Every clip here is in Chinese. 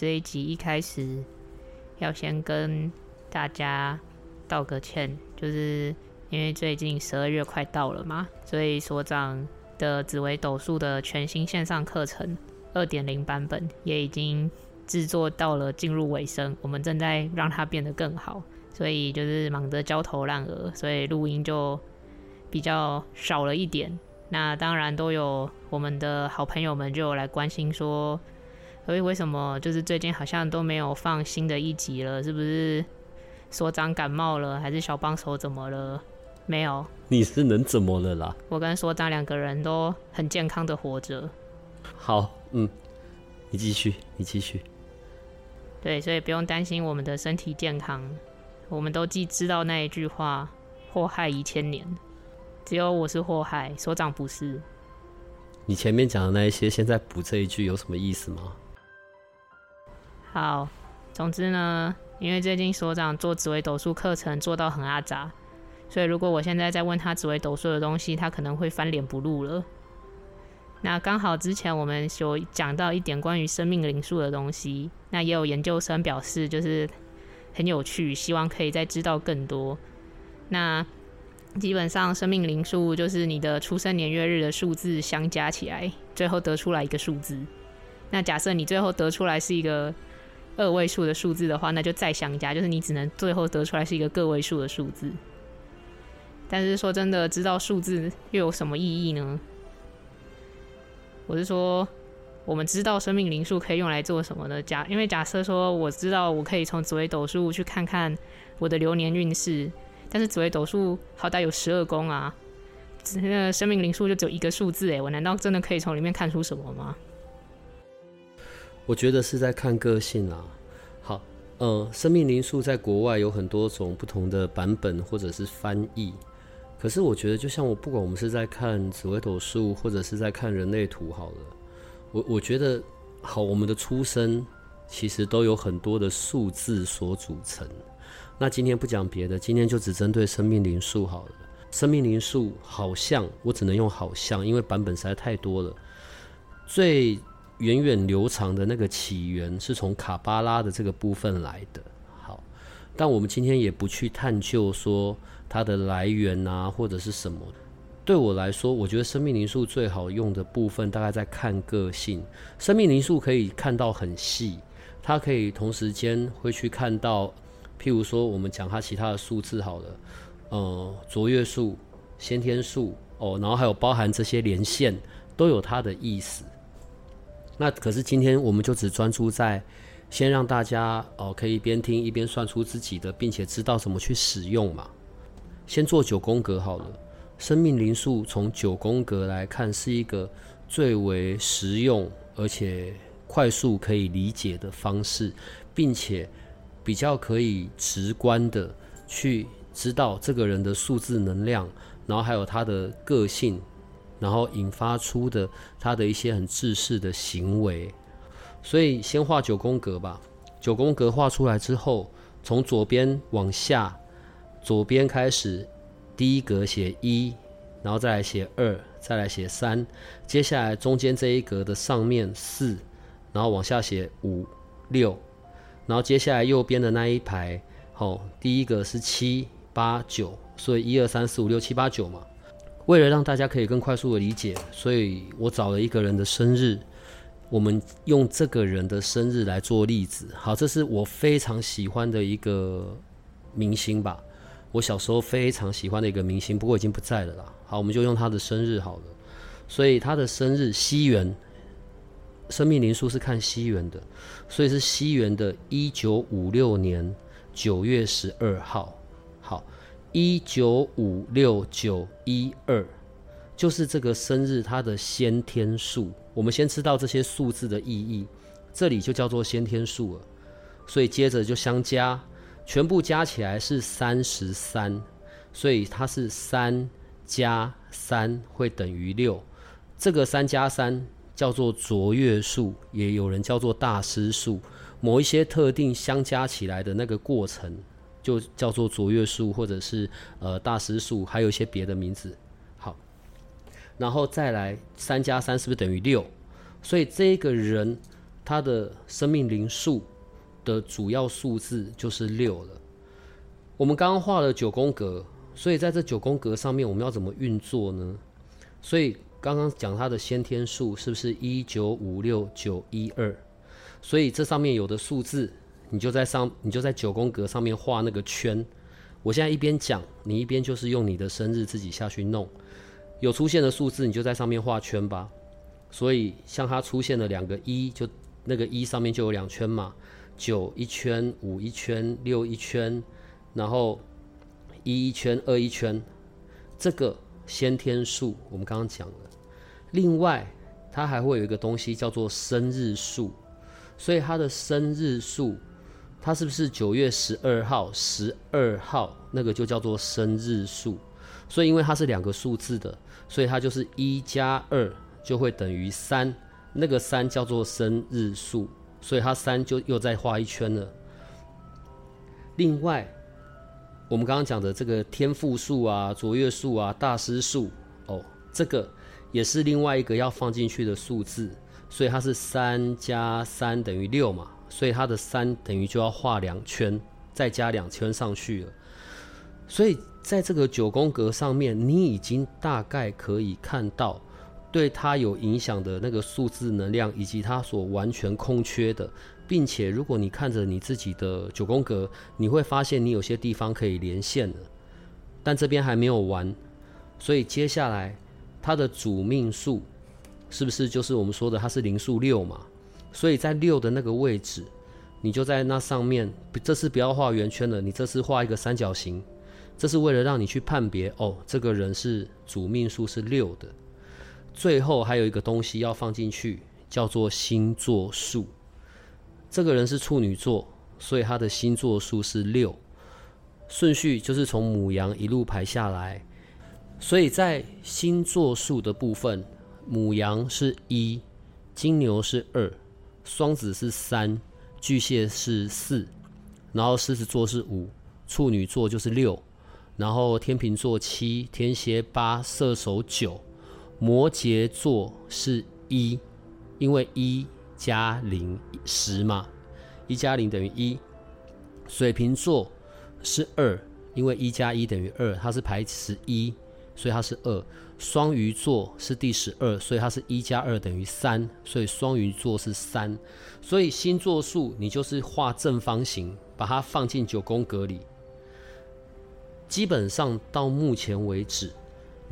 这一集一开始要先跟大家道个歉，就是因为最近十二月快到了嘛，所以所长的紫微斗数的全新线上课程二点零版本也已经制作到了进入尾声，我们正在让它变得更好，所以就是忙得焦头烂额，所以录音就比较少了一点。那当然都有我们的好朋友们就来关心说。所以为什么就是最近好像都没有放新的一集了？是不是所长感冒了，还是小帮手怎么了？没有，你是能怎么了啦？我跟所长两个人都很健康的活着。好，嗯，你继续，你继续。对，所以不用担心我们的身体健康。我们都既知道那一句话：祸害一千年。只有我是祸害，所长不是。你前面讲的那一些，现在补这一句有什么意思吗？好，总之呢，因为最近所长做紫微斗数课程做到很阿杂，所以如果我现在再问他紫微斗数的东西，他可能会翻脸不录了。那刚好之前我们有讲到一点关于生命灵数的东西，那也有研究生表示就是很有趣，希望可以再知道更多。那基本上生命灵数就是你的出生年月日的数字相加起来，最后得出来一个数字。那假设你最后得出来是一个。二位数的数字的话，那就再相加，就是你只能最后得出来是一个个位数的数字。但是说真的，知道数字又有什么意义呢？我是说，我们知道生命灵数可以用来做什么呢？假因为假设说，我知道我可以从紫微斗数去看看我的流年运势，但是紫微斗数好歹有十二宫啊，那生命灵数就只有一个数字，哎，我难道真的可以从里面看出什么吗？我觉得是在看个性啦。好，呃，生命灵数在国外有很多种不同的版本或者是翻译。可是我觉得，就像我不管我们是在看紫微斗数，或者是在看人类图，好了，我我觉得，好，我们的出生其实都有很多的数字所组成。那今天不讲别的，今天就只针对生命灵数好了。生命灵数好像我只能用好像，因为版本实在太多了。最源远流长的那个起源是从卡巴拉的这个部分来的。好，但我们今天也不去探究说它的来源啊，或者是什么。对我来说，我觉得生命灵数最好用的部分大概在看个性。生命灵数可以看到很细，它可以同时间会去看到，譬如说我们讲它其他的数字好了，呃，卓越数、先天数哦，然后还有包含这些连线，都有它的意思。那可是今天我们就只专注在先让大家哦可以一边听一边算出自己的，并且知道怎么去使用嘛。先做九宫格好了，生命灵数从九宫格来看是一个最为实用而且快速可以理解的方式，并且比较可以直观的去知道这个人的数字能量，然后还有他的个性。然后引发出的他的一些很自私的行为，所以先画九宫格吧。九宫格画出来之后，从左边往下，左边开始，第一格写一，然后再来写二，再来写三，接下来中间这一格的上面四，然后往下写五六，然后接下来右边的那一排，好，第一个是七八九，所以一二三四五六七八九嘛。为了让大家可以更快速的理解，所以我找了一个人的生日，我们用这个人的生日来做例子。好，这是我非常喜欢的一个明星吧，我小时候非常喜欢的一个明星，不过已经不在了啦。好，我们就用他的生日好了。所以他的生日西元，生命灵数是看西元的，所以是西元的一九五六年九月十二号。好。一九五六九一二，就是这个生日，它的先天数我们先知道这些数字的意义，这里就叫做先天数了。所以接着就相加，全部加起来是三十三，所以它是三加三会等于六。这个三加三叫做卓越数，也有人叫做大师数。某一些特定相加起来的那个过程，就叫做卓越数，或者是呃大师数，还有一些别的名字。好，然后再来三加三是不是等于六？所以这个人他的生命灵数。的主要数字就是六了。我们刚刚画了九宫格，所以在这九宫格上面，我们要怎么运作呢？所以刚刚讲它的先天数是不是一九五六九一二？所以这上面有的数字，你就在上，你就在九宫格上面画那个圈。我现在一边讲，你一边就是用你的生日自己下去弄。有出现的数字，你就在上面画圈吧。所以像它出现了两个一，就那个一上面就有两圈嘛。九一圈，五一圈，六一圈，然后一一圈，二一圈，这个先天数我们刚刚讲了。另外，它还会有一个东西叫做生日数，所以它的生日数，它是不是九月十二号？十二号那个就叫做生日数。所以因为它是两个数字的，所以它就是一加二就会等于三，那个三叫做生日数。所以它三就又再画一圈了。另外，我们刚刚讲的这个天赋数啊、卓越数啊、大师数哦，这个也是另外一个要放进去的数字。所以它是三加三等于六嘛，所以它的三等于就要画两圈，再加两圈上去了。所以在这个九宫格上面，你已经大概可以看到。对它有影响的那个数字能量，以及它所完全空缺的，并且如果你看着你自己的九宫格，你会发现你有些地方可以连线了，但这边还没有完，所以接下来它的主命数是不是就是我们说的它是零数六嘛？所以在六的那个位置，你就在那上面，这次不要画圆圈了，你这次画一个三角形，这是为了让你去判别哦，这个人是主命数是六的。最后还有一个东西要放进去，叫做星座数。这个人是处女座，所以他的星座数是六。顺序就是从母羊一路排下来，所以在星座数的部分，母羊是一，金牛是二，双子是三，巨蟹是四，然后狮子座是五，处女座就是六，然后天秤座七，天蝎八，射手九。摩羯座是一，因为一加零十嘛，一加零等于一。水瓶座是二，因为一加一等于二，它是排十一，所以它是二。双鱼座是第十二，所以它是一加二等于三，所以双鱼座是三。所以星座数你就是画正方形，把它放进九宫格里。基本上到目前为止。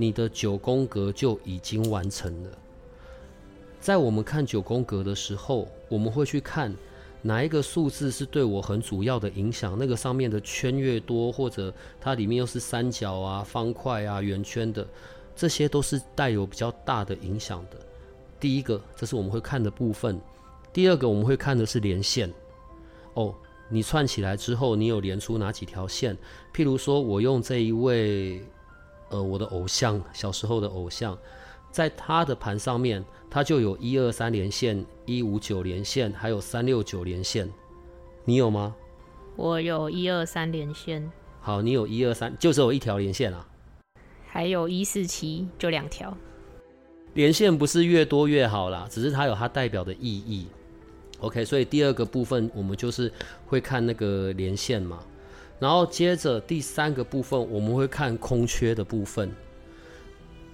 你的九宫格就已经完成了。在我们看九宫格的时候，我们会去看哪一个数字是对我很主要的影响。那个上面的圈越多，或者它里面又是三角啊、方块啊、圆圈的，这些都是带有比较大的影响的。第一个，这是我们会看的部分。第二个，我们会看的是连线。哦，你串起来之后，你有连出哪几条线？譬如说，我用这一位。呃，我的偶像，小时候的偶像，在他的盘上面，他就有一二三连线，一五九连线，还有三六九连线。你有吗？我有一二三连线。好，你有一二三，就只有一条连线啊？还有一四七，就两条。连线不是越多越好啦，只是它有它代表的意义。OK，所以第二个部分，我们就是会看那个连线嘛。然后接着第三个部分，我们会看空缺的部分，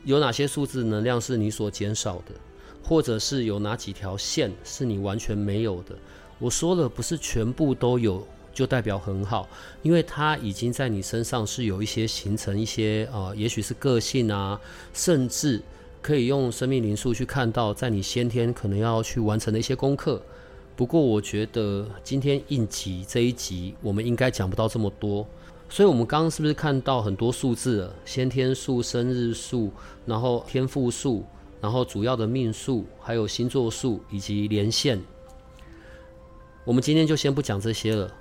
有哪些数字能量是你所减少的，或者是有哪几条线是你完全没有的。我说了，不是全部都有就代表很好，因为它已经在你身上是有一些形成一些啊，也许是个性啊，甚至可以用生命灵数去看到，在你先天可能要去完成的一些功课。不过我觉得今天应急这一集，我们应该讲不到这么多。所以，我们刚刚是不是看到很多数字了？先天数、生日数，然后天赋数，然后主要的命数，还有星座数以及连线。我们今天就先不讲这些了，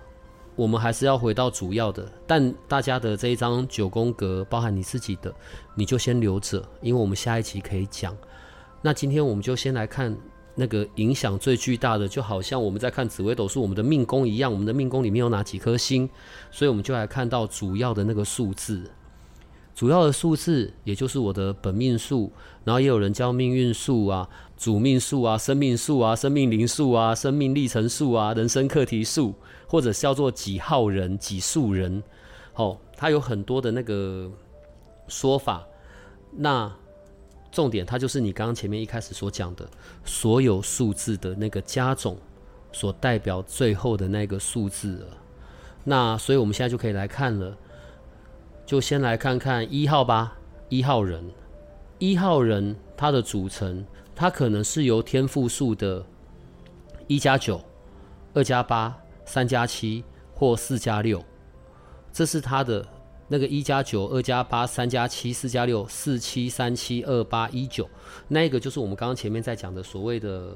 我们还是要回到主要的。但大家的这一张九宫格，包含你自己的，你就先留着，因为我们下一集可以讲。那今天我们就先来看那个影响最巨大的，就好像我们在看紫微斗数我们的命宫一样，我们的命宫里面有哪几颗星，所以我们就来看到主要的那个数字。主要的数字，也就是我的本命数，然后也有人叫命运数啊、主命数啊、生命数啊、生命灵数啊、生命历程数啊、人生课题数，或者叫做几号人、几数人。哦，它有很多的那个说法。那重点，它就是你刚刚前面一开始所讲的，所有数字的那个加总所代表最后的那个数字了。那所以我们现在就可以来看了。就先来看看一号吧。一号人，一号人他的组成，它可能是由天赋数的一加九、二加八、三加七或四加六，这是它的那个一加九、二加八、三加七、四加六、四七三七二八一九，那个就是我们刚刚前面在讲的所谓的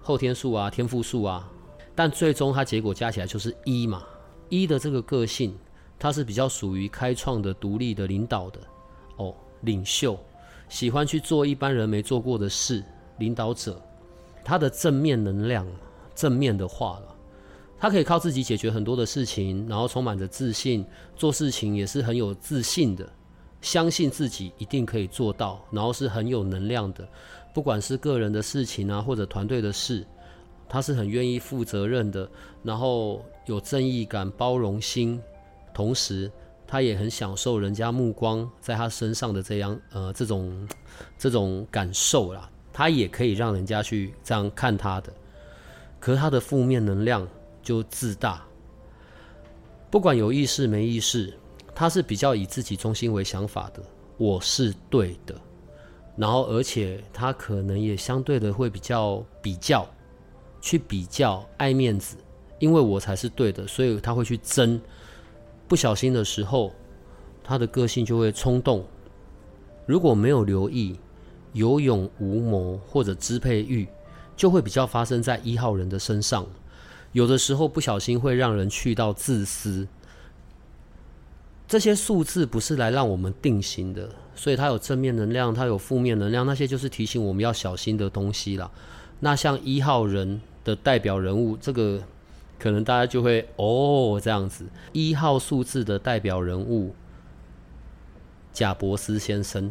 后天数啊、天赋数啊，但最终它结果加起来就是一嘛。一的这个个性。它是比较属于开创的、独立的、领导的哦，领袖，喜欢去做一般人没做过的事，领导者。他的正面能量，正面的话了，他可以靠自己解决很多的事情，然后充满着自信，做事情也是很有自信的，相信自己一定可以做到，然后是很有能量的。不管是个人的事情啊，或者团队的事，他是很愿意负责任的，然后有正义感、包容心。同时，他也很享受人家目光在他身上的这样呃这种这种感受啦。他也可以让人家去这样看他的，可是他的负面能量就自大。不管有意识没意识，他是比较以自己中心为想法的，我是对的。然后，而且他可能也相对的会比较比较，去比较爱面子，因为我才是对的，所以他会去争。不小心的时候，他的个性就会冲动。如果没有留意，有勇无谋或者支配欲，就会比较发生在一号人的身上。有的时候不小心会让人去到自私。这些数字不是来让我们定型的，所以它有正面能量，它有负面能量，那些就是提醒我们要小心的东西了。那像一号人的代表人物，这个。可能大家就会哦这样子，一号数字的代表人物贾伯斯先生、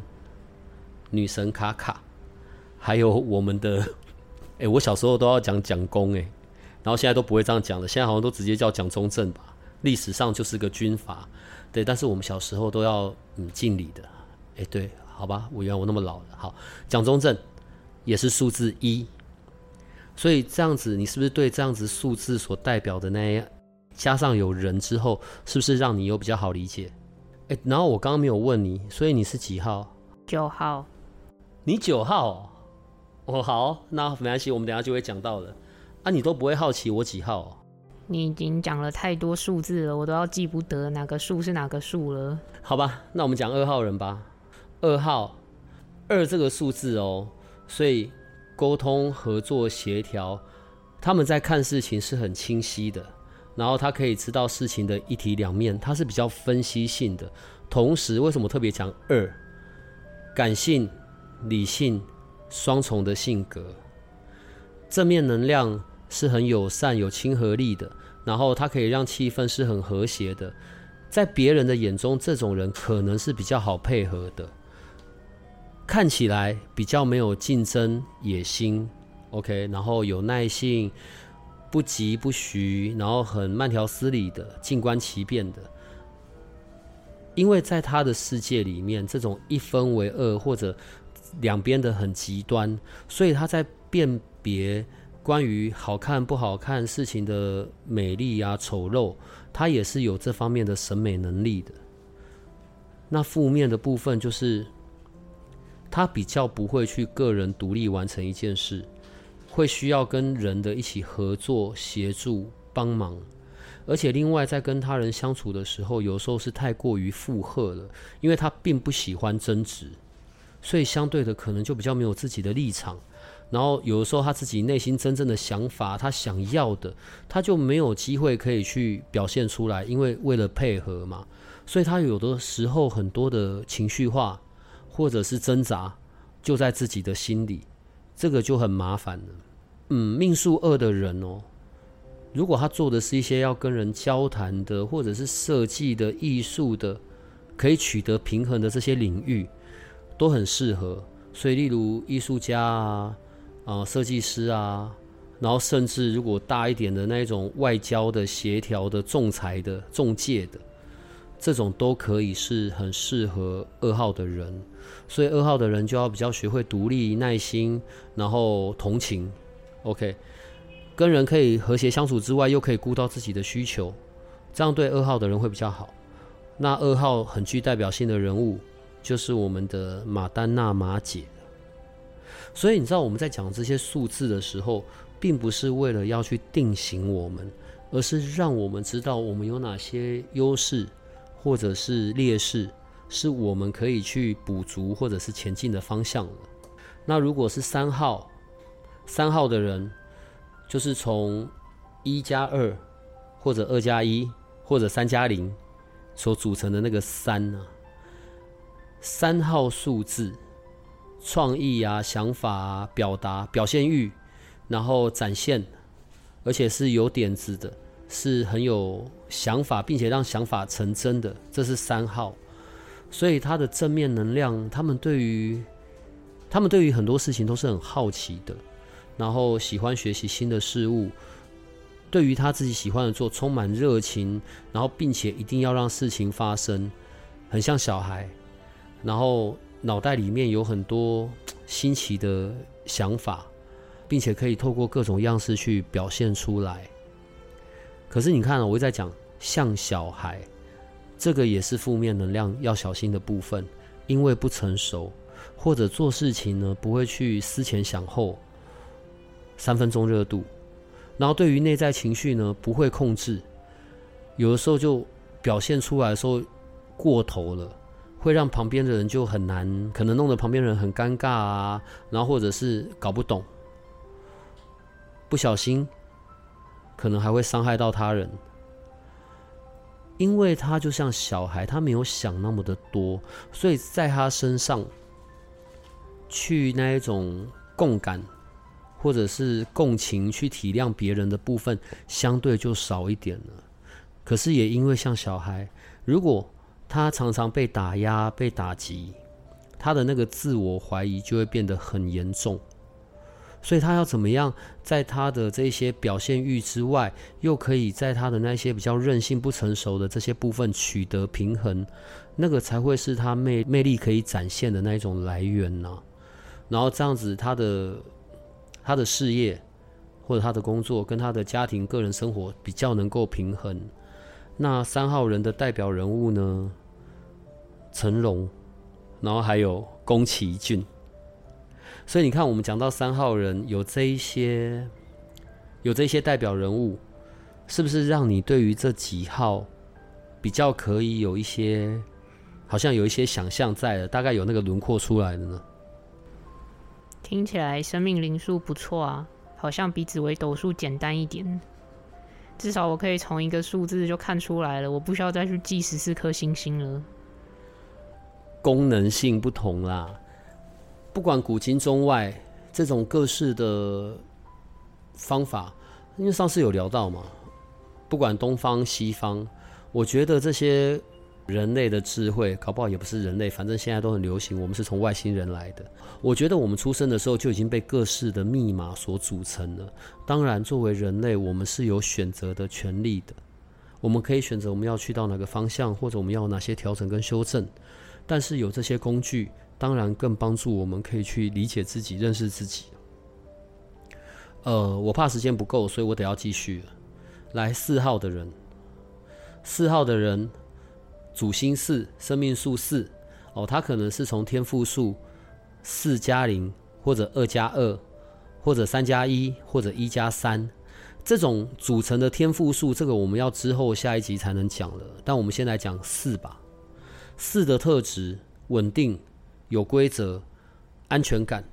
女神卡卡，还有我们的 哎，我小时候都要讲蒋公哎，然后现在都不会这样讲了，现在好像都直接叫蒋中正吧。历史上就是个军阀，对，但是我们小时候都要嗯敬礼的，哎，对，好吧，我原来我那么老了，好，蒋中正也是数字一。所以这样子，你是不是对这样子数字所代表的那加上有人之后，是不是让你有比较好理解？哎，然后我刚刚没有问你，所以你是几号？九号。你九号？哦，好，那没关系，我们等下就会讲到了。啊，你都不会好奇我几号？你已经讲了太多数字了，我都要记不得哪个数是哪个数了。好吧，那我们讲二号人吧。二号，二这个数字哦，所以。沟通、合作、协调，他们在看事情是很清晰的，然后他可以知道事情的一体两面，他是比较分析性的。同时，为什么特别讲二？感性、理性双重的性格，正面能量是很友善、有亲和力的，然后他可以让气氛是很和谐的，在别人的眼中，这种人可能是比较好配合的。看起来比较没有竞争野心，OK，然后有耐性，不急不徐，然后很慢条斯理的，静观其变的。因为在他的世界里面，这种一分为二或者两边的很极端，所以他在辨别关于好看不好看事情的美丽啊丑陋，他也是有这方面的审美能力的。那负面的部分就是。他比较不会去个人独立完成一件事，会需要跟人的一起合作、协助、帮忙，而且另外在跟他人相处的时候，有时候是太过于负荷了，因为他并不喜欢争执，所以相对的可能就比较没有自己的立场。然后有的时候他自己内心真正的想法，他想要的，他就没有机会可以去表现出来，因为为了配合嘛，所以他有的时候很多的情绪化或者是挣扎就在自己的心里，这个就很麻烦了。嗯，命数二的人哦。如果他做的是一些要跟人交谈的，或者是设计的、艺术的，可以取得平衡的这些领域，都很适合。所以，例如艺术家啊、啊设计师啊，然后甚至如果大一点的那种外交的、协调的、仲裁的、中介的，这种都可以是很适合二号的人。所以，二号的人就要比较学会独立、耐心，然后同情。OK。跟人可以和谐相处之外，又可以顾到自己的需求，这样对二号的人会比较好。那二号很具代表性的人物，就是我们的马丹娜马姐。所以你知道我们在讲这些数字的时候，并不是为了要去定型我们，而是让我们知道我们有哪些优势或者是劣势，是我们可以去补足或者是前进的方向了那如果是三号，三号的人。就是从一加二，或者二加一，或者三加零所组成的那个三呢？三号数字，创意啊、想法啊、表达、表现欲，然后展现，而且是有点子的，是很有想法，并且让想法成真的，这是三号。所以他的正面能量，他们对于他们对于很多事情都是很好奇的。然后喜欢学习新的事物，对于他自己喜欢的做充满热情，然后并且一定要让事情发生，很像小孩，然后脑袋里面有很多新奇的想法，并且可以透过各种样式去表现出来。可是你看，我在讲像小孩，这个也是负面能量要小心的部分，因为不成熟，或者做事情呢不会去思前想后。三分钟热度，然后对于内在情绪呢不会控制，有的时候就表现出来的时候过头了，会让旁边的人就很难，可能弄得旁边人很尴尬啊，然后或者是搞不懂，不小心可能还会伤害到他人，因为他就像小孩，他没有想那么的多，所以在他身上去那一种共感。或者是共情去体谅别人的部分，相对就少一点了。可是也因为像小孩，如果他常常被打压、被打击，他的那个自我怀疑就会变得很严重。所以他要怎么样，在他的这些表现欲之外，又可以在他的那些比较任性、不成熟的这些部分取得平衡，那个才会是他魅魅力可以展现的那一种来源呢？然后这样子，他的。他的事业或者他的工作跟他的家庭、个人生活比较能够平衡。那三号人的代表人物呢？成龙，然后还有宫崎骏。所以你看，我们讲到三号人有这一些，有这些代表人物，是不是让你对于这几号比较可以有一些，好像有一些想象在了，大概有那个轮廓出来的呢？听起来生命灵数不错啊，好像比紫微斗数简单一点。至少我可以从一个数字就看出来了，我不需要再去记十四颗星星了。功能性不同啦，不管古今中外，这种各式的方法，因为上次有聊到嘛，不管东方西方，我觉得这些。人类的智慧，搞不好也不是人类，反正现在都很流行。我们是从外星人来的。我觉得我们出生的时候就已经被各式的密码所组成了。当然，作为人类，我们是有选择的权利的。我们可以选择我们要去到哪个方向，或者我们要哪些调整跟修正。但是有这些工具，当然更帮助我们可以去理解自己、认识自己。呃，我怕时间不够，所以我得要继续。来，四号的人，四号的人。主星四，生命数四，哦，他可能是从天赋数四加零，或者二加二，或者三加一，或者一加三，这种组成的天赋数，这个我们要之后下一集才能讲了。但我们先来讲四吧。四的特质稳定、有规则，安全感，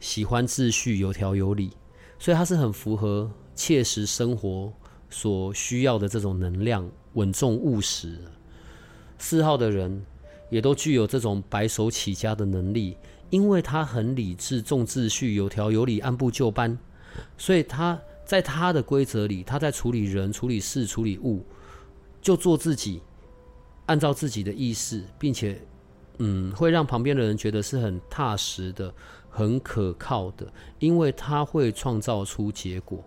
喜欢秩序、有条有理，所以他是很符合切实生活所需要的这种能量，稳重务实。四号的人也都具有这种白手起家的能力，因为他很理智、重秩序、有条有理、按部就班，所以他在他的规则里，他在处理人、处理事、处理物，就做自己，按照自己的意识，并且。嗯，会让旁边的人觉得是很踏实的、很可靠的，因为他会创造出结果，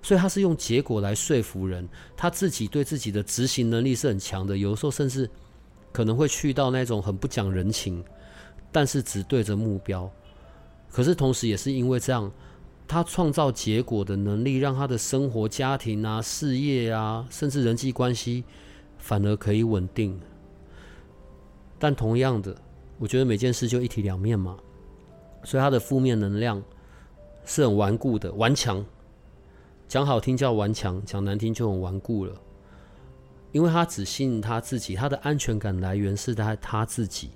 所以他是用结果来说服人。他自己对自己的执行能力是很强的，有的时候甚至可能会去到那种很不讲人情，但是只对着目标。可是同时也是因为这样，他创造结果的能力，让他的生活、家庭啊、事业啊，甚至人际关系，反而可以稳定。但同样的，我觉得每件事就一体两面嘛，所以他的负面能量是很顽固的、顽强。讲好听叫顽强，讲难听就很顽固了。因为他只信他自己，他的安全感来源是在他自己，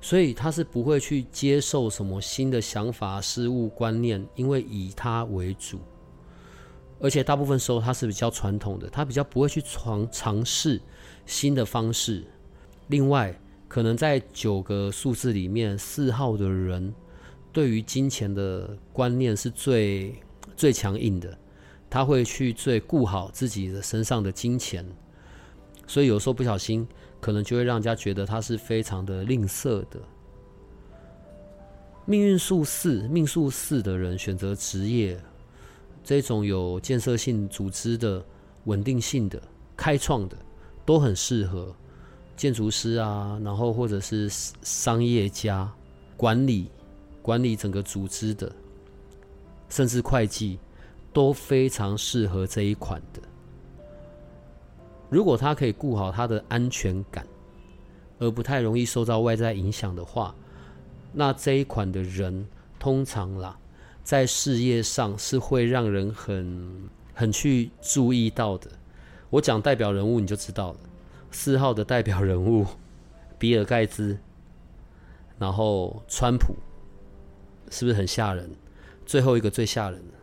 所以他是不会去接受什么新的想法、事物、观念，因为以他为主。而且大部分时候他是比较传统的，他比较不会去尝尝试新的方式。另外，可能在九个数字里面，四号的人对于金钱的观念是最最强硬的，他会去最顾好自己的身上的金钱，所以有时候不小心，可能就会让人家觉得他是非常的吝啬的。命运数四，命数四的人选择职业，这种有建设性组织的、稳定性的、开创的，都很适合。建筑师啊，然后或者是商业家、管理、管理整个组织的，甚至会计，都非常适合这一款的。如果他可以顾好他的安全感，而不太容易受到外在影响的话，那这一款的人通常啦，在事业上是会让人很很去注意到的。我讲代表人物你就知道了。四号的代表人物，比尔盖茨，然后川普，是不是很吓人？最后一个最吓人的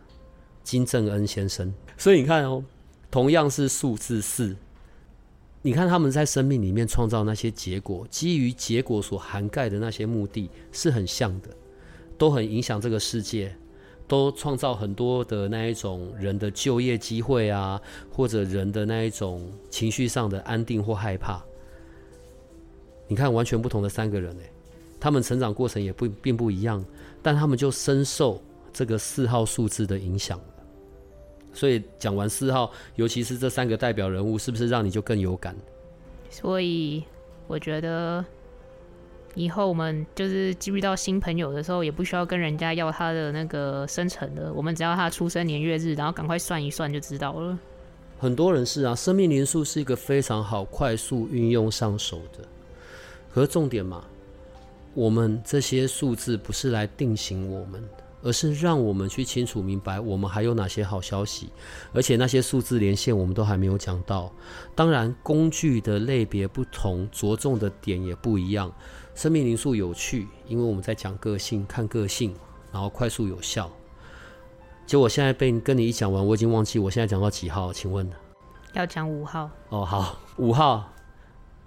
金正恩先生。所以你看哦，同样是数字四，你看他们在生命里面创造那些结果，基于结果所涵盖的那些目的是很像的，都很影响这个世界。都创造很多的那一种人的就业机会啊，或者人的那一种情绪上的安定或害怕。你看，完全不同的三个人诶，他们成长过程也不并不一样，但他们就深受这个四号数字的影响所以讲完四号，尤其是这三个代表人物，是不是让你就更有感？所以我觉得。以后我们就是遇到新朋友的时候，也不需要跟人家要他的那个生辰的，我们只要他出生年月日，然后赶快算一算就知道了。很多人是啊，生命灵数是一个非常好快速运用上手的。可是重点嘛，我们这些数字不是来定型我们。而是让我们去清楚明白，我们还有哪些好消息，而且那些数字连线我们都还没有讲到。当然，工具的类别不同，着重的点也不一样。生命灵数有趣，因为我们在讲个性，看个性，然后快速有效。结果现在被跟你一讲完，我已经忘记我现在讲到几号？请问？要讲五号。哦，好，五号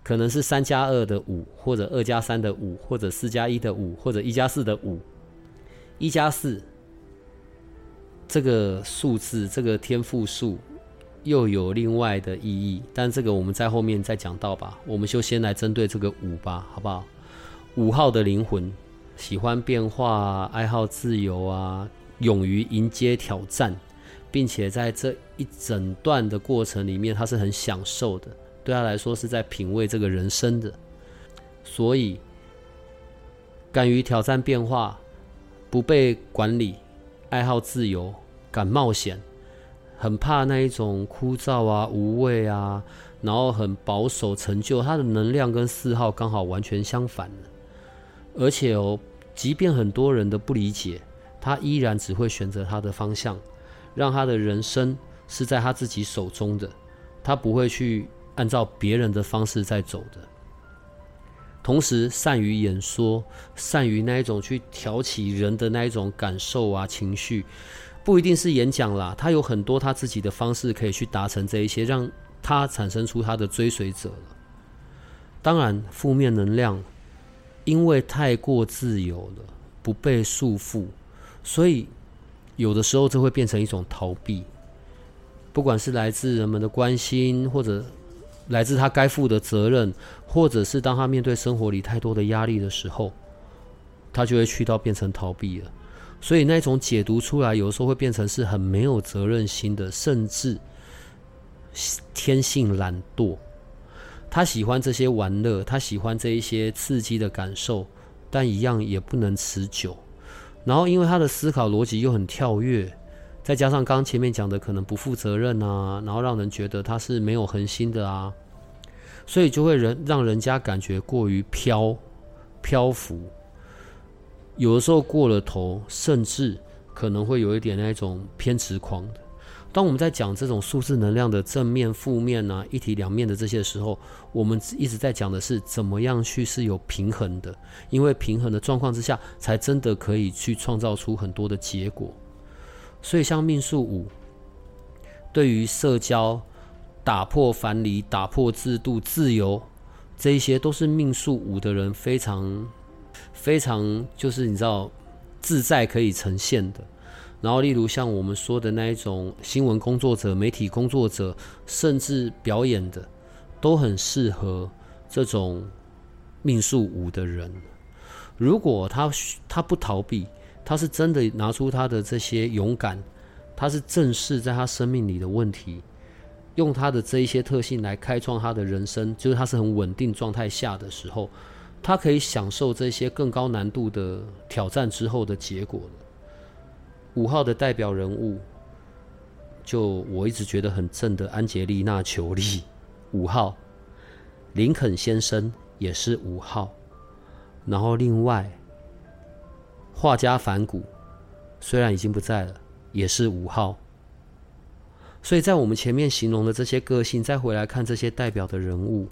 可能是三加二的五，或者二加三的五，或者四加一的五，或者一加四的五。一加四这个数字，这个天赋数又有另外的意义，但这个我们在后面再讲到吧。我们就先来针对这个五吧，好不好？五号的灵魂喜欢变化，爱好自由啊，勇于迎接挑战，并且在这一整段的过程里面，他是很享受的。对他来说，是在品味这个人生的，所以敢于挑战变化。不被管理，爱好自由，敢冒险，很怕那一种枯燥啊、无味啊，然后很保守成就。他的能量跟四号刚好完全相反而且哦，即便很多人的不理解，他依然只会选择他的方向，让他的人生是在他自己手中的，他不会去按照别人的方式在走的。同时善于演说，善于那一种去挑起人的那一种感受啊情绪，不一定是演讲啦，他有很多他自己的方式可以去达成这一些，让他产生出他的追随者。当然，负面能量因为太过自由了，不被束缚，所以有的时候这会变成一种逃避，不管是来自人们的关心，或者。来自他该负的责任，或者是当他面对生活里太多的压力的时候，他就会去到变成逃避了。所以那种解读出来，有时候会变成是很没有责任心的，甚至天性懒惰。他喜欢这些玩乐，他喜欢这一些刺激的感受，但一样也不能持久。然后因为他的思考逻辑又很跳跃。再加上刚前面讲的可能不负责任啊，然后让人觉得他是没有恒心的啊，所以就会人让人家感觉过于飘漂浮，有的时候过了头，甚至可能会有一点那种偏执狂。当我们在讲这种数字能量的正面、负面啊、一体两面的这些时候，我们一直在讲的是怎么样去是有平衡的，因为平衡的状况之下，才真的可以去创造出很多的结果。所以，像命数五，对于社交、打破藩篱、打破制度、自由，这一些都是命数五的人非常、非常，就是你知道自在可以呈现的。然后，例如像我们说的那一种新闻工作者、媒体工作者，甚至表演的，都很适合这种命数五的人。如果他他不逃避。他是真的拿出他的这些勇敢，他是正视在他生命里的问题，用他的这一些特性来开创他的人生，就是他是很稳定状态下的时候，他可以享受这些更高难度的挑战之后的结果五号的代表人物，就我一直觉得很正的安杰丽娜·裘丽，五号，林肯先生也是五号，然后另外。画家反骨，虽然已经不在了，也是五号。所以在我们前面形容的这些个性，再回来看这些代表的人物，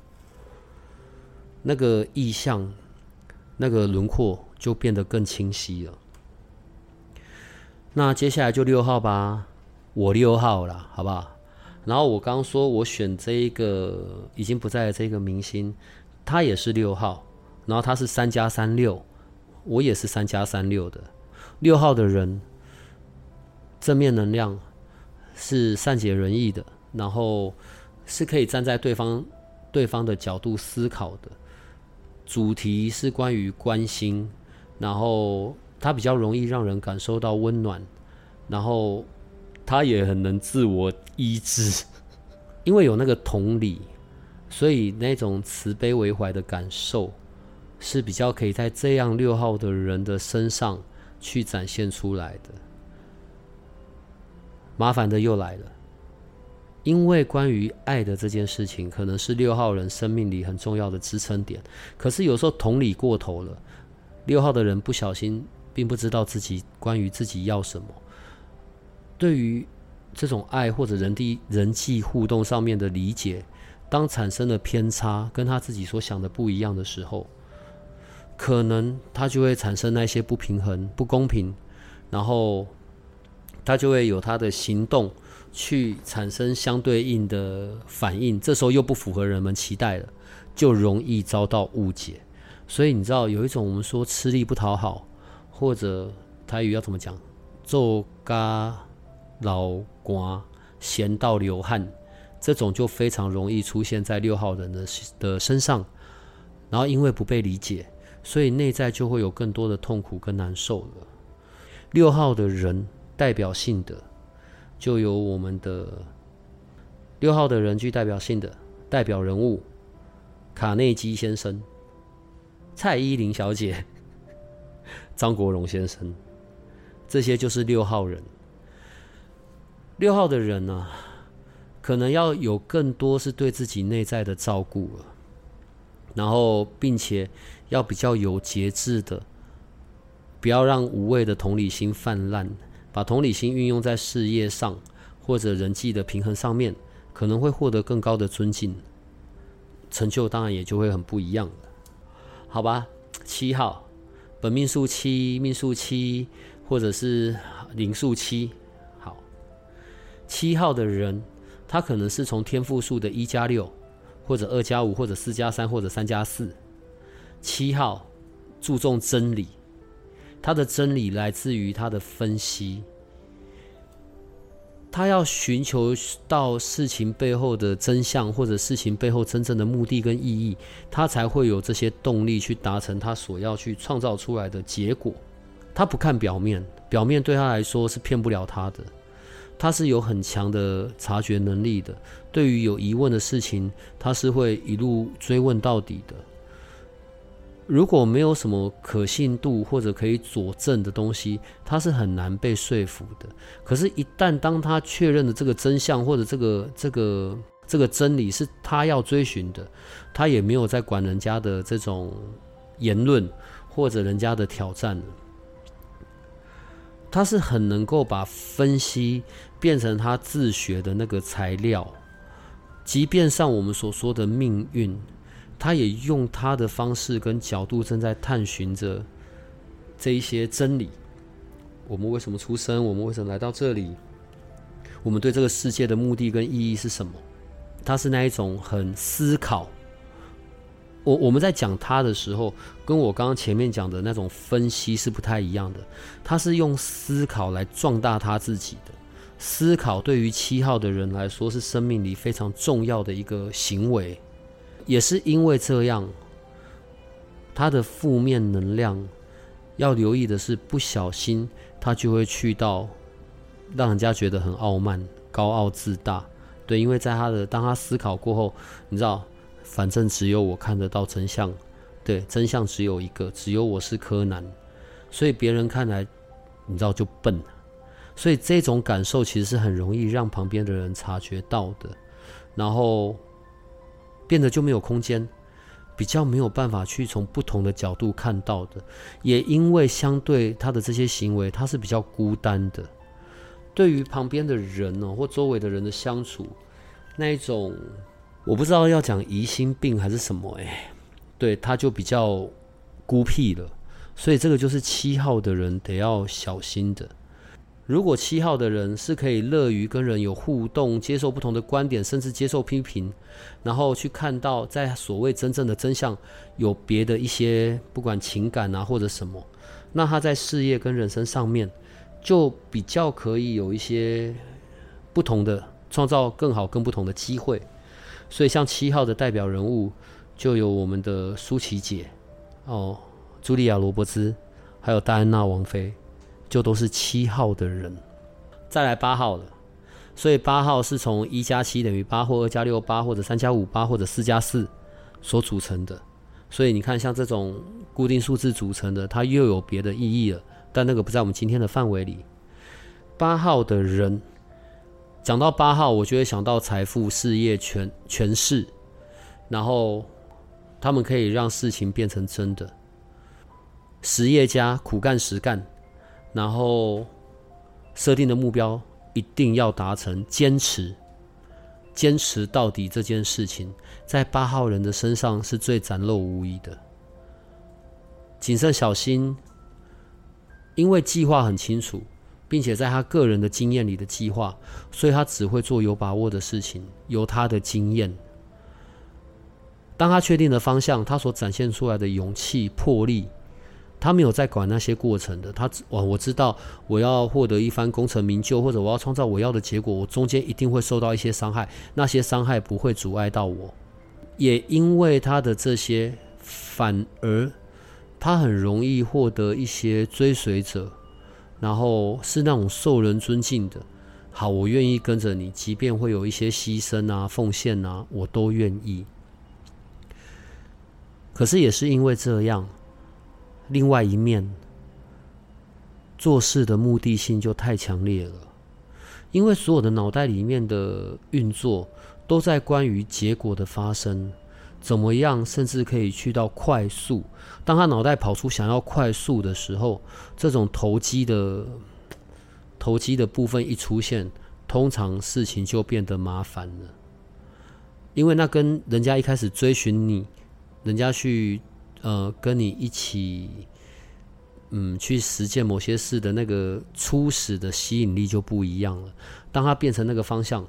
那个意象、那个轮廓就变得更清晰了。那接下来就六号吧，我六号了，好不好？然后我刚说我选这一个已经不在的这个明星，他也是六号，然后他是三加三六。我也是三加三六的六号的人，正面能量是善解人意的，然后是可以站在对方对方的角度思考的。主题是关于关心，然后他比较容易让人感受到温暖，然后他也很能自我医治，因为有那个同理，所以那种慈悲为怀的感受。是比较可以在这样六号的人的身上去展现出来的。麻烦的又来了，因为关于爱的这件事情，可能是六号人生命里很重要的支撑点。可是有时候同理过头了，六号的人不小心，并不知道自己关于自己要什么。对于这种爱或者人地人际互动上面的理解，当产生了偏差，跟他自己所想的不一样的时候。可能他就会产生那些不平衡、不公平，然后他就会有他的行动去产生相对应的反应，这时候又不符合人们期待了，就容易遭到误解。所以你知道有一种我们说吃力不讨好，或者台语要怎么讲，做嘎老瓜闲到流汗，这种就非常容易出现在六号人的的身上，然后因为不被理解。所以内在就会有更多的痛苦跟难受了。六号的人代表性的，就有我们的六号的人具代表性的代表人物卡内基先生、蔡依林小姐、张国荣先生，这些就是六号人。六号的人呢，可能要有更多是对自己内在的照顾了，然后并且。要比较有节制的，不要让无谓的同理心泛滥，把同理心运用在事业上或者人际的平衡上面，可能会获得更高的尊敬，成就当然也就会很不一样好吧，七号，本命数七，命数七，或者是零数七。好，七号的人，他可能是从天赋数的一加六，或者二加五，或者四加三，或者三加四。七号注重真理，他的真理来自于他的分析。他要寻求到事情背后的真相，或者事情背后真正的目的跟意义，他才会有这些动力去达成他所要去创造出来的结果。他不看表面，表面对他来说是骗不了他的。他是有很强的察觉能力的，对于有疑问的事情，他是会一路追问到底的。如果没有什么可信度或者可以佐证的东西，他是很难被说服的。可是，一旦当他确认了这个真相或者这个这个这个真理是他要追寻的，他也没有在管人家的这种言论或者人家的挑战他是很能够把分析变成他自学的那个材料，即便上我们所说的命运。他也用他的方式跟角度正在探寻着这一些真理。我们为什么出生？我们为什么来到这里？我们对这个世界的目的跟意义是什么？他是那一种很思考。我我们在讲他的时候，跟我刚刚前面讲的那种分析是不太一样的。他是用思考来壮大他自己的思考。对于七号的人来说，是生命里非常重要的一个行为。也是因为这样，他的负面能量要留意的是，不小心他就会去到让人家觉得很傲慢、高傲自大。对，因为在他的当他思考过后，你知道，反正只有我看得到真相，对，真相只有一个，只有我是柯南，所以别人看来，你知道就笨。所以这种感受其实是很容易让旁边的人察觉到的，然后。变得就没有空间，比较没有办法去从不同的角度看到的，也因为相对他的这些行为，他是比较孤单的。对于旁边的人哦，或周围的人的相处，那一种我不知道要讲疑心病还是什么哎，对，他就比较孤僻了。所以这个就是七号的人得要小心的。如果七号的人是可以乐于跟人有互动，接受不同的观点，甚至接受批评，然后去看到在所谓真正的真相有别的一些不管情感啊或者什么，那他在事业跟人生上面就比较可以有一些不同的创造更好更不同的机会。所以像七号的代表人物就有我们的舒淇姐哦，茱莉亚罗伯兹，还有戴安娜王妃。就都是七号的人，再来八号了，所以八号是从一加七等于八，或二加六八，或者三加五八，或者四加四所组成的。所以你看，像这种固定数字组成的，它又有别的意义了。但那个不在我们今天的范围里。八号的人，讲到八号，我就会想到财富、事业、权权势，然后他们可以让事情变成真的。实业家，苦干实干。然后设定的目标一定要达成，坚持坚持到底这件事情，在八号人的身上是最展露无遗的。谨慎小心，因为计划很清楚，并且在他个人的经验里的计划，所以他只会做有把握的事情，有他的经验。当他确定的方向，他所展现出来的勇气、魄力。他没有在管那些过程的，他哦，我知道我要获得一番功成名就，或者我要创造我要的结果，我中间一定会受到一些伤害，那些伤害不会阻碍到我，也因为他的这些，反而他很容易获得一些追随者，然后是那种受人尊敬的。好，我愿意跟着你，即便会有一些牺牲啊、奉献啊，我都愿意。可是也是因为这样。另外一面，做事的目的性就太强烈了，因为所有的脑袋里面的运作都在关于结果的发生，怎么样，甚至可以去到快速。当他脑袋跑出想要快速的时候，这种投机的投机的部分一出现，通常事情就变得麻烦了，因为那跟人家一开始追寻你，人家去。呃跟你一起，嗯，去实践某些事的那个初始的吸引力就不一样了。当他变成那个方向，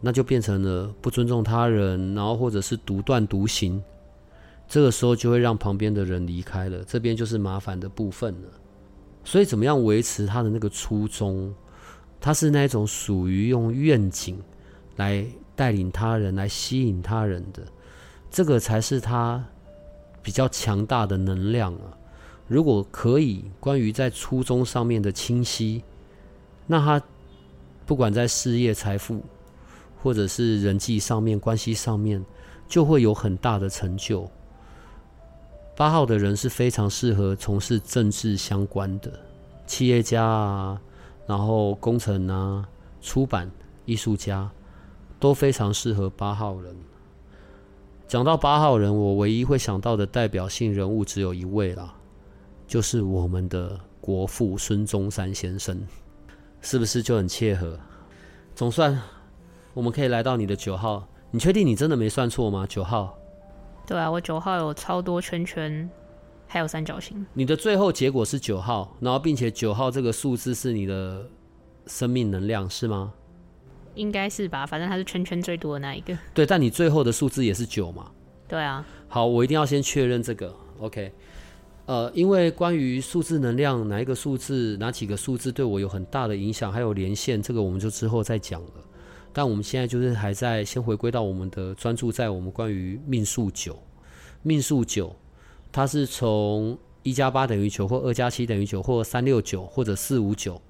那就变成了不尊重他人，然后或者是独断独行。这个时候就会让旁边的人离开了，这边就是麻烦的部分了。所以，怎么样维持他的那个初衷？他是那种属于用愿景来带领他人、来吸引他人的，这个才是他比较强大的能量啊。如果可以，关于在初衷上面的清晰，那他不管在事业、财富，或者是人际上面、关系上面，就会有很大的成就。八号的人是非常适合从事政治相关的企业家啊，然后工程啊、出版、艺术家都非常适合八号人。讲到八号人，我唯一会想到的代表性人物只有一位啦，就是我们的国父孙中山先生，是不是就很切合？总算我们可以来到你的九号，你确定你真的没算错吗？九号。对啊，我九号有超多圈圈，还有三角形。你的最后结果是九号，然后并且九号这个数字是你的生命能量，是吗？应该是吧，反正它是圈圈最多的那一个。对，但你最后的数字也是九嘛？对啊。好，我一定要先确认这个。OK，呃，因为关于数字能量，哪一个数字、哪几个数字对我有很大的影响，还有连线，这个我们就之后再讲了。但我们现在就是还在先回归到我们的专注在我们关于命数九，命数九，它是从一加八等于九，或二加七等于九，或三六九，或者四五九。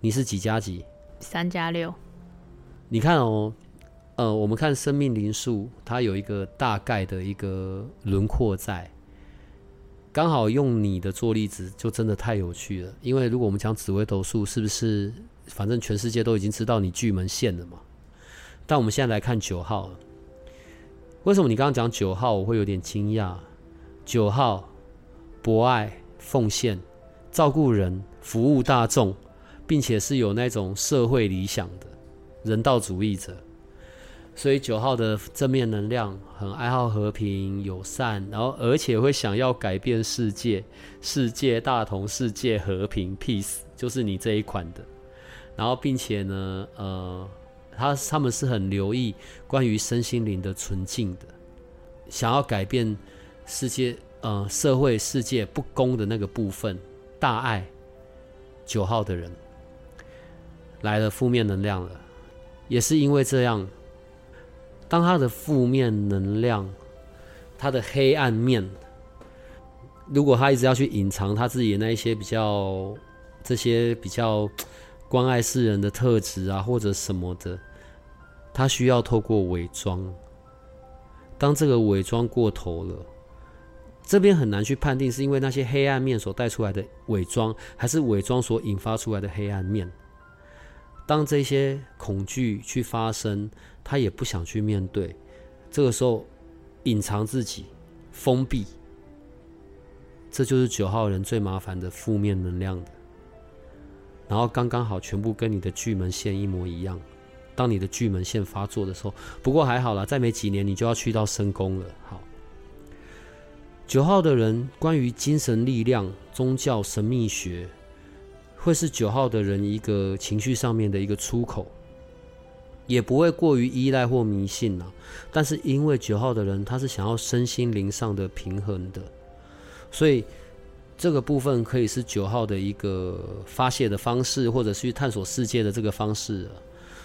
你是几加几？三加六。你看哦，呃，我们看生命灵数，它有一个大概的一个轮廓在。刚好用你的做例子，就真的太有趣了。因为如果我们讲紫微斗数，是不是反正全世界都已经知道你巨门线了嘛？但我们现在来看九号，为什么你刚刚讲九号我会有点惊讶？九号博爱、奉献、照顾人、服务大众，并且是有那种社会理想的人道主义者，所以九号的正面能量很爱好和平、友善，然后而且会想要改变世界，世界大同、世界和平 （peace） 就是你这一款的，然后并且呢，呃。他他们是很留意关于身心灵的纯净的，想要改变世界呃社会世界不公的那个部分，大爱九号的人。来了负面能量了，也是因为这样，当他的负面能量，他的黑暗面，如果他一直要去隐藏他自己的那一些比较这些比较。关爱世人的特质啊，或者什么的，他需要透过伪装。当这个伪装过头了，这边很难去判定，是因为那些黑暗面所带出来的伪装，还是伪装所引发出来的黑暗面。当这些恐惧去发生，他也不想去面对，这个时候隐藏自己，封闭，这就是九号人最麻烦的负面能量的。然后刚刚好，全部跟你的巨门线一模一样。当你的巨门线发作的时候，不过还好啦，再没几年你就要去到深宫了。好，九号的人关于精神力量、宗教、神秘学，会是九号的人一个情绪上面的一个出口，也不会过于依赖或迷信呐。但是因为九号的人他是想要身心灵上的平衡的，所以。这个部分可以是九号的一个发泄的方式，或者是去探索世界的这个方式。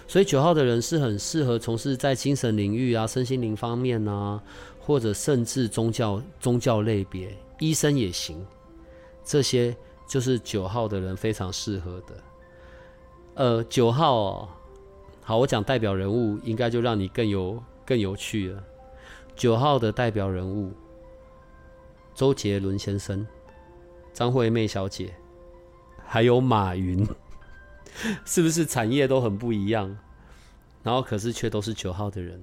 所以九号的人是很适合从事在精神领域啊、身心灵方面啊，或者甚至宗教宗教类别，医生也行。这些就是九号的人非常适合的。呃，九号哦，好，我讲代表人物，应该就让你更有更有趣了。九号的代表人物，周杰伦先生。张惠妹小姐，还有马云，是不是产业都很不一样？然后可是却都是九号的人，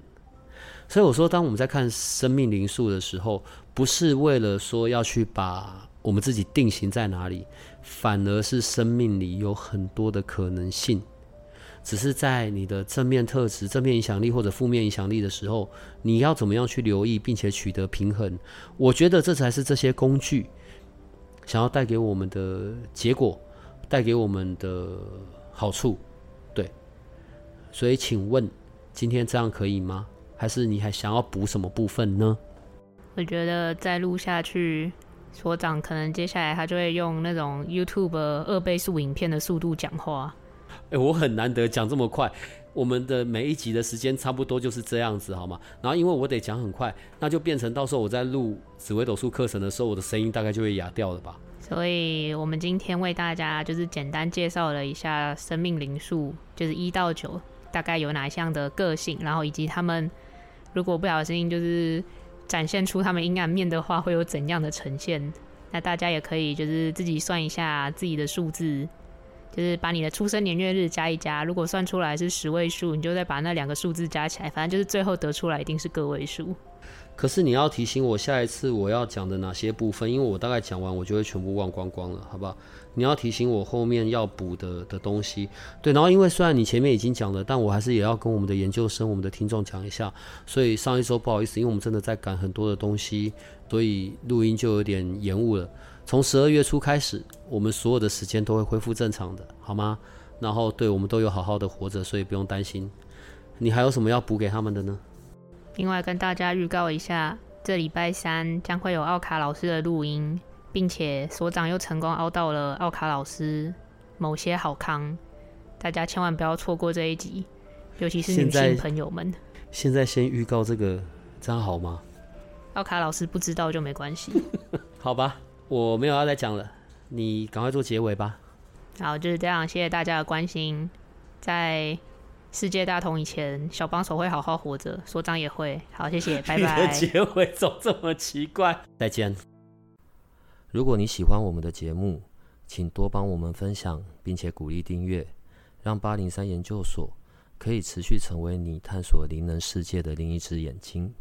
所以我说，当我们在看生命灵数的时候，不是为了说要去把我们自己定型在哪里，反而是生命里有很多的可能性。只是在你的正面特质、正面影响力或者负面影响力的时候，你要怎么样去留意，并且取得平衡？我觉得这才是这些工具想要带给我们的结果，带给我们的好处。对，所以请问今天这样可以吗？还是你还想要补什么部分呢？我觉得再录下去，所长可能接下来他就会用那种 YouTube 二倍速影片的速度讲话。哎，我很难得讲这么快。我们的每一集的时间差不多就是这样子，好吗？然后因为我得讲很快，那就变成到时候我在录紫微斗数课程的时候，我的声音大概就会哑掉了吧。所以我们今天为大家就是简单介绍了一下生命灵数，就是一到九大概有哪一项的个性，然后以及他们如果不小心就是展现出他们阴暗面的话，会有怎样的呈现？那大家也可以就是自己算一下自己的数字。就是把你的出生年月日加一加，如果算出来是十位数，你就再把那两个数字加起来，反正就是最后得出来一定是个位数。可是你要提醒我下一次我要讲的哪些部分，因为我大概讲完我就会全部忘光光了，好不好？你要提醒我后面要补的的东西。对，然后因为虽然你前面已经讲了，但我还是也要跟我们的研究生、我们的听众讲一下。所以上一周不好意思，因为我们真的在赶很多的东西，所以录音就有点延误了。从十二月初开始，我们所有的时间都会恢复正常的，好吗？然后，对我们都有好好的活着，所以不用担心。你还有什么要补给他们的呢？另外，跟大家预告一下，这礼拜三将会有奥卡老师的录音，并且所长又成功凹到了奥卡老师某些好康，大家千万不要错过这一集，尤其是女性朋友们。现在先预告这个，这样好吗？奥卡老师不知道就没关系，好吧。我没有要再讲了，你赶快做结尾吧。好，就是这样，谢谢大家的关心。在世界大同以前，小帮手会好好活着，所长也会。好，谢谢，拜拜。结尾总这么奇怪，再见。如果你喜欢我们的节目，请多帮我们分享，并且鼓励订阅，让八零三研究所可以持续成为你探索灵能世界的另一只眼睛。